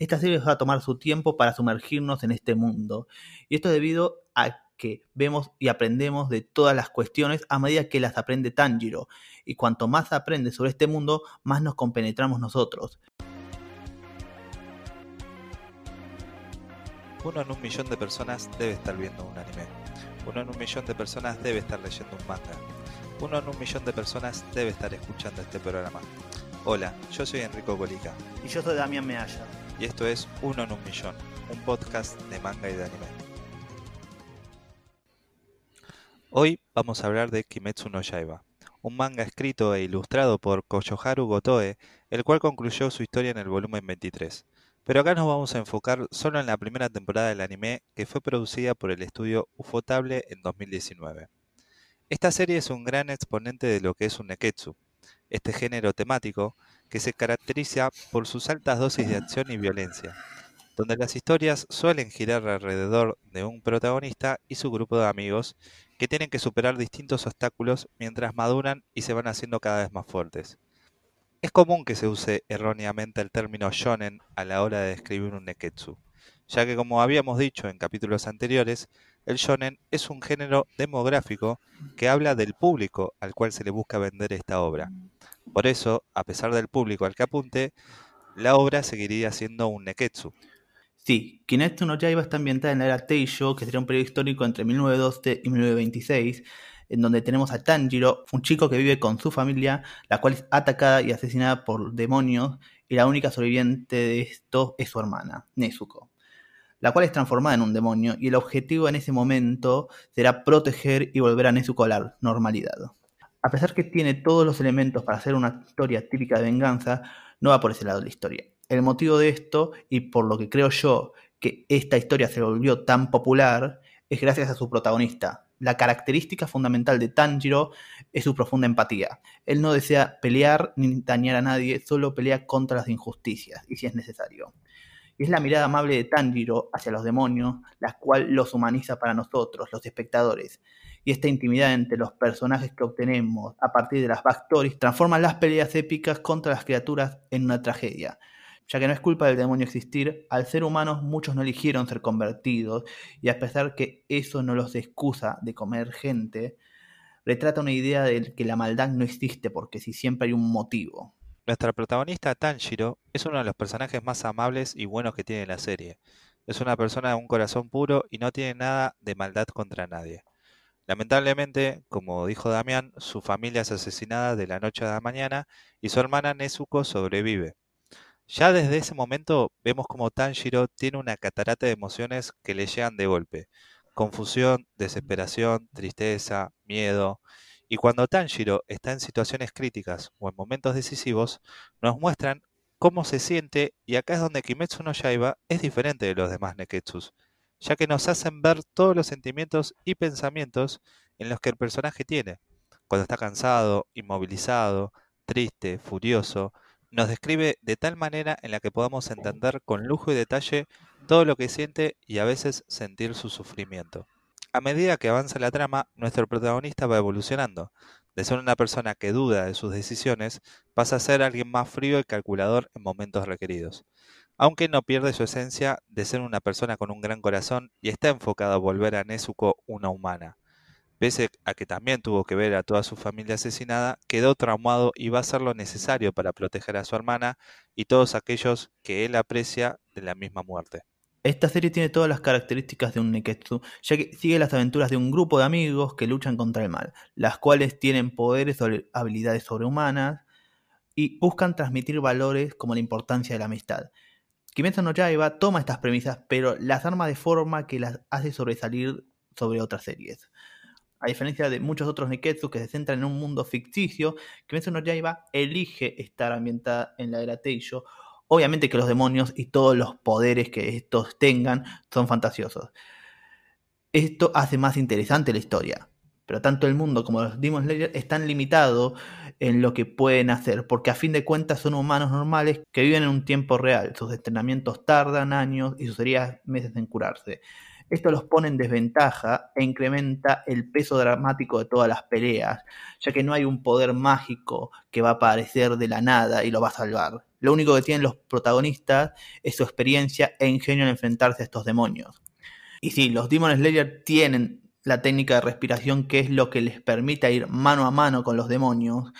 esta serie va a tomar su tiempo para sumergirnos en este mundo. Y esto es debido a que vemos y aprendemos de todas las cuestiones a medida que las aprende Tanjiro. Y cuanto más aprende sobre este mundo, más nos compenetramos nosotros. Uno en un millón de personas debe estar viendo un anime. Uno en un millón de personas debe estar leyendo un manga. Uno en un millón de personas debe estar escuchando este programa. Hola, yo soy Enrico Colica. Y yo soy Damián Mealla. Y esto es Uno en un millón, un podcast de manga y de anime. Hoy vamos a hablar de Kimetsu no Yaiba, un manga escrito e ilustrado por Koyoharu Gotoe, el cual concluyó su historia en el volumen 23. Pero acá nos vamos a enfocar solo en la primera temporada del anime que fue producida por el estudio Ufotable en 2019. Esta serie es un gran exponente de lo que es un neketsu, este género temático que se caracteriza por sus altas dosis de acción y violencia, donde las historias suelen girar alrededor de un protagonista y su grupo de amigos que tienen que superar distintos obstáculos mientras maduran y se van haciendo cada vez más fuertes. Es común que se use erróneamente el término shonen a la hora de describir un neketsu, ya que como habíamos dicho en capítulos anteriores, el shonen es un género demográfico que habla del público al cual se le busca vender esta obra. Por eso, a pesar del público al que apunte, la obra seguiría siendo un neketsu. Sí, Kineto no Yaiba está ambientada en la era Teisho, que sería un periodo histórico entre 1912 y 1926, en donde tenemos a Tanjiro, un chico que vive con su familia, la cual es atacada y asesinada por demonios, y la única sobreviviente de esto es su hermana, Nezuko, la cual es transformada en un demonio, y el objetivo en ese momento será proteger y volver a Nezuko a la normalidad. A pesar que tiene todos los elementos para hacer una historia típica de venganza, no va por ese lado de la historia. El motivo de esto, y por lo que creo yo que esta historia se volvió tan popular, es gracias a su protagonista, la característica fundamental de Tanjiro es su profunda empatía. Él no desea pelear ni dañar a nadie, solo pelea contra las injusticias, y si es necesario. Y es la mirada amable de Tanjiro hacia los demonios, la cual los humaniza para nosotros, los espectadores. Y esta intimidad entre los personajes que obtenemos a partir de las backstories transforma las peleas épicas contra las criaturas en una tragedia ya que no es culpa del demonio existir, al ser humanos muchos no eligieron ser convertidos, y a pesar que eso no los excusa de comer gente, retrata una idea de que la maldad no existe porque si siempre hay un motivo. Nuestra protagonista Tanjiro es uno de los personajes más amables y buenos que tiene la serie. Es una persona de un corazón puro y no tiene nada de maldad contra nadie. Lamentablemente, como dijo Damián, su familia es asesinada de la noche a la mañana y su hermana Nezuko sobrevive. Ya desde ese momento vemos como Tanjiro tiene una catarata de emociones que le llegan de golpe. Confusión, desesperación, tristeza, miedo. Y cuando Tanjiro está en situaciones críticas o en momentos decisivos, nos muestran cómo se siente y acá es donde Kimetsu no Yaiba es diferente de los demás Neketsus, ya que nos hacen ver todos los sentimientos y pensamientos en los que el personaje tiene, cuando está cansado, inmovilizado, triste, furioso, nos describe de tal manera en la que podamos entender con lujo y detalle todo lo que siente y a veces sentir su sufrimiento. A medida que avanza la trama, nuestro protagonista va evolucionando. De ser una persona que duda de sus decisiones, pasa a ser alguien más frío y calculador en momentos requeridos. Aunque no pierde su esencia de ser una persona con un gran corazón y está enfocado a volver a Nezuko una humana pese a que también tuvo que ver a toda su familia asesinada, quedó traumado y va a hacer lo necesario para proteger a su hermana y todos aquellos que él aprecia de la misma muerte. Esta serie tiene todas las características de un Neketsu, ya que sigue las aventuras de un grupo de amigos que luchan contra el mal, las cuales tienen poderes o habilidades sobrehumanas y buscan transmitir valores como la importancia de la amistad. Kimetsu no Yaiba toma estas premisas, pero las arma de forma que las hace sobresalir sobre otras series a diferencia de muchos otros Neketsu que se centran en un mundo ficticio, Kimetsu no Yaiba elige estar ambientada en la era Teisho. Obviamente que los demonios y todos los poderes que estos tengan son fantasiosos. Esto hace más interesante la historia. Pero tanto el mundo como los Demon Slayer están limitados en lo que pueden hacer, porque a fin de cuentas son humanos normales que viven en un tiempo real. Sus entrenamientos tardan años y sus meses en curarse. Esto los pone en desventaja e incrementa el peso dramático de todas las peleas, ya que no hay un poder mágico que va a aparecer de la nada y lo va a salvar. Lo único que tienen los protagonistas es su experiencia e ingenio en enfrentarse a estos demonios. Y sí, los Demon Slayer tienen la técnica de respiración que es lo que les permite ir mano a mano con los demonios,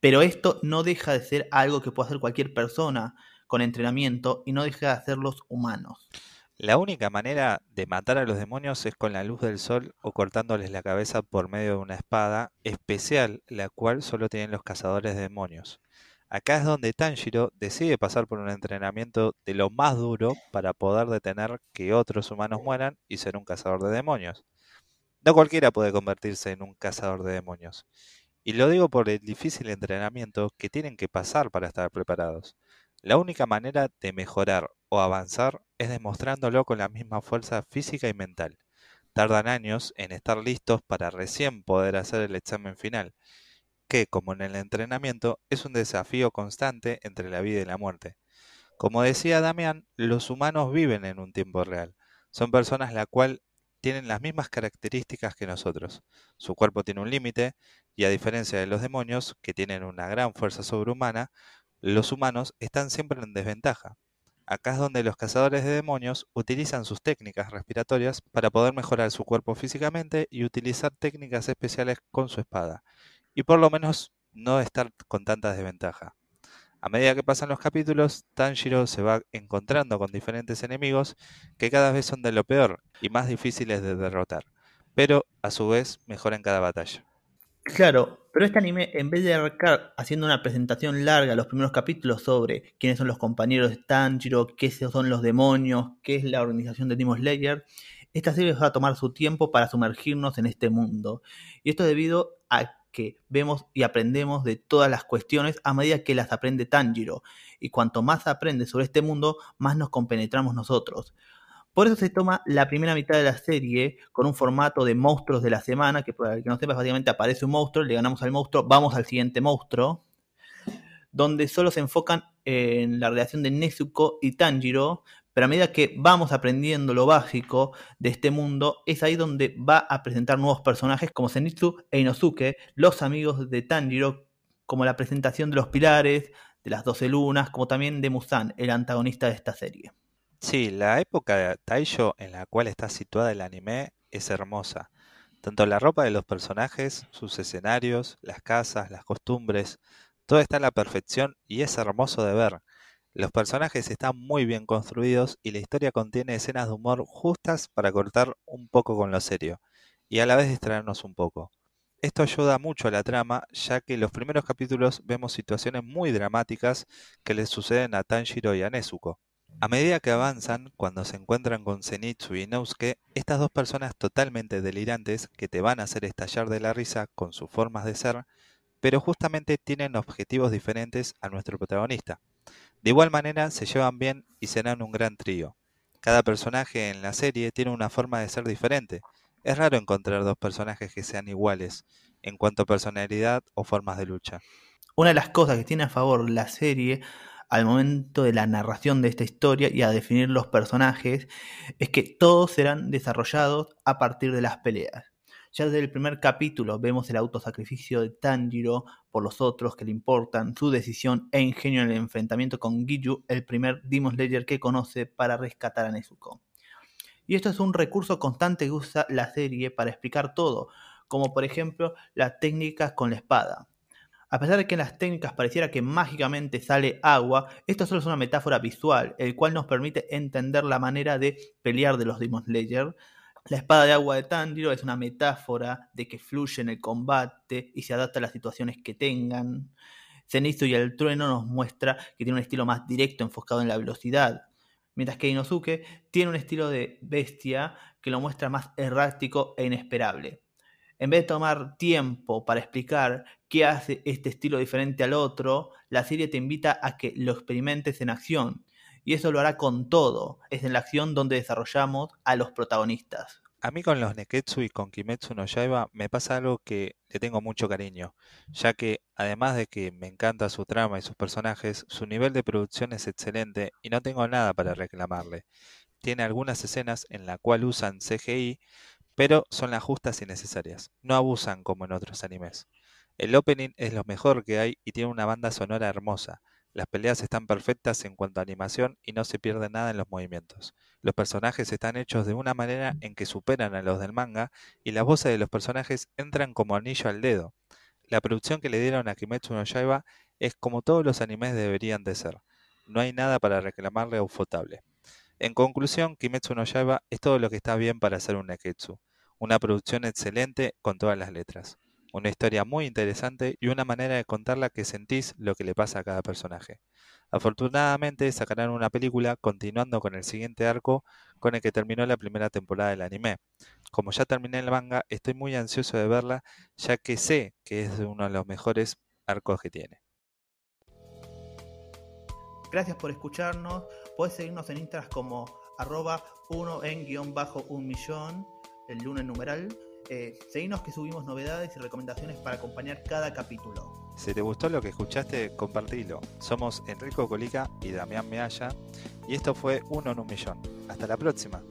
pero esto no deja de ser algo que puede hacer cualquier persona con entrenamiento y no deja de hacerlos humanos. La única manera de matar a los demonios es con la luz del sol o cortándoles la cabeza por medio de una espada especial, la cual solo tienen los cazadores de demonios. Acá es donde Tanjiro decide pasar por un entrenamiento de lo más duro para poder detener que otros humanos mueran y ser un cazador de demonios. No cualquiera puede convertirse en un cazador de demonios. Y lo digo por el difícil entrenamiento que tienen que pasar para estar preparados. La única manera de mejorar o avanzar es demostrándolo con la misma fuerza física y mental. Tardan años en estar listos para recién poder hacer el examen final, que, como en el entrenamiento, es un desafío constante entre la vida y la muerte. Como decía Damián, los humanos viven en un tiempo real. Son personas la cual tienen las mismas características que nosotros. Su cuerpo tiene un límite y a diferencia de los demonios, que tienen una gran fuerza sobrehumana, los humanos están siempre en desventaja. Acá es donde los cazadores de demonios utilizan sus técnicas respiratorias para poder mejorar su cuerpo físicamente y utilizar técnicas especiales con su espada, y por lo menos no estar con tanta desventaja. A medida que pasan los capítulos, Tanjiro se va encontrando con diferentes enemigos que cada vez son de lo peor y más difíciles de derrotar, pero a su vez mejoran cada batalla. Claro, pero este anime, en vez de arrancar haciendo una presentación larga, los primeros capítulos sobre quiénes son los compañeros de Tanjiro, qué son los demonios, qué es la organización de Demon Slayer, esta serie va a tomar su tiempo para sumergirnos en este mundo. Y esto debido a que vemos y aprendemos de todas las cuestiones a medida que las aprende Tanjiro. Y cuanto más aprende sobre este mundo, más nos compenetramos nosotros. Por eso se toma la primera mitad de la serie con un formato de monstruos de la semana, que para el que no sepa, básicamente aparece un monstruo, le ganamos al monstruo, vamos al siguiente monstruo, donde solo se enfocan en la relación de Nezuko y Tanjiro, pero a medida que vamos aprendiendo lo básico de este mundo, es ahí donde va a presentar nuevos personajes como Zenitsu e Inosuke, los amigos de Tanjiro, como la presentación de los pilares, de las doce lunas, como también de Musan, el antagonista de esta serie. Sí, la época de Taisho en la cual está situada el anime es hermosa. Tanto la ropa de los personajes, sus escenarios, las casas, las costumbres, todo está a la perfección y es hermoso de ver. Los personajes están muy bien construidos y la historia contiene escenas de humor justas para cortar un poco con lo serio y a la vez distraernos un poco. Esto ayuda mucho a la trama, ya que en los primeros capítulos vemos situaciones muy dramáticas que le suceden a Tanjiro y a Nezuko. A medida que avanzan, cuando se encuentran con Zenitsu y Inosuke, estas dos personas totalmente delirantes que te van a hacer estallar de la risa con sus formas de ser, pero justamente tienen objetivos diferentes a nuestro protagonista. De igual manera, se llevan bien y serán un gran trío. Cada personaje en la serie tiene una forma de ser diferente. Es raro encontrar dos personajes que sean iguales en cuanto a personalidad o formas de lucha. Una de las cosas que tiene a favor la serie al momento de la narración de esta historia y a definir los personajes, es que todos serán desarrollados a partir de las peleas. Ya desde el primer capítulo vemos el autosacrificio de Tanjiro por los otros que le importan, su decisión e ingenio en el enfrentamiento con Giju, el primer Demon Slayer que conoce para rescatar a Nezuko. Y esto es un recurso constante que usa la serie para explicar todo, como por ejemplo las técnicas con la espada. A pesar de que en las técnicas pareciera que mágicamente sale agua, esto solo es una metáfora visual, el cual nos permite entender la manera de pelear de los Demon Slayer. La espada de agua de Tanjiro es una metáfora de que fluye en el combate y se adapta a las situaciones que tengan. Zenitsu y el trueno nos muestra que tiene un estilo más directo enfocado en la velocidad, mientras que Inosuke tiene un estilo de bestia que lo muestra más errático e inesperable en vez de tomar tiempo para explicar qué hace este estilo diferente al otro, la serie te invita a que lo experimentes en acción. Y eso lo hará con todo. Es en la acción donde desarrollamos a los protagonistas. A mí con los Neketsu y con Kimetsu no Yaiba me pasa algo que le tengo mucho cariño, ya que además de que me encanta su trama y sus personajes, su nivel de producción es excelente y no tengo nada para reclamarle. tiene algunas escenas en las cuales usan CGI, pero son las justas y necesarias. No abusan como en otros animes. El opening es lo mejor que hay y tiene una banda sonora hermosa. Las peleas están perfectas en cuanto a animación y no se pierde nada en los movimientos. Los personajes están hechos de una manera en que superan a los del manga y las voces de los personajes entran como anillo al dedo. La producción que le dieron a Kimetsu no Yaiba es como todos los animes deberían de ser. No hay nada para reclamarle a Ufotable. En conclusión, Kimetsu no Yaiba es todo lo que está bien para hacer un Neketsu. Una producción excelente con todas las letras. Una historia muy interesante y una manera de contarla que sentís lo que le pasa a cada personaje. Afortunadamente sacarán una película continuando con el siguiente arco con el que terminó la primera temporada del anime. Como ya terminé el manga, estoy muy ansioso de verla ya que sé que es uno de los mejores arcos que tiene. Gracias por escucharnos. Puedes seguirnos en Instagram como arroba 1 en guion bajo un millón, el lunes numeral. Eh, seguinos que subimos novedades y recomendaciones para acompañar cada capítulo. Si te gustó lo que escuchaste, compartilo. Somos Enrico Colica y Damián Mealla y esto fue Uno en un Millón. Hasta la próxima.